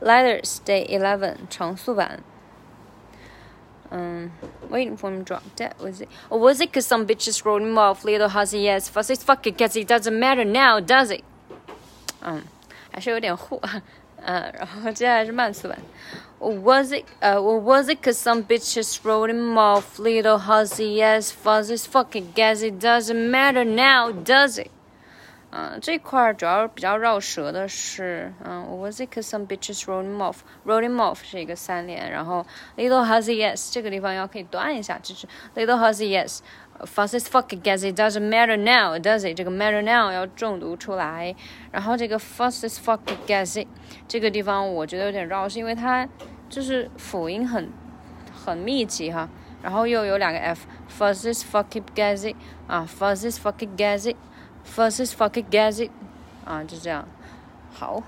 Lighters Day Eleven 长速版。Um, waiting for him to drop dead, was it? Or was it because some bitches wrote him off? Little hussy, yes, fuss it, fuck it, guess it doesn't matter now, does it? Um, uh, was it? Uh, or was it because some bitches wrote him off? Little hussy, yes, fuss it, fuck it, guess it doesn't matter now, does it? 嗯，这块儿主要比较绕舌的是，嗯，was it cause some bitches wrote him off？wrote him off 是一个三连，然后 little hussy yes 这个地方要可以断一下，就是 little hussy yes。Fastest fuck guess it doesn't matter now, does it？这个 matter now 要重读出来，然后这个 fastest fuck guess it 这个地方我觉得有点绕，是因为它就是辅音很很密集哈，然后又有两个 f，fastest fuck guess it 啊，fastest fuck guess it。 Versus fucking Gazette 啊，就这样，好。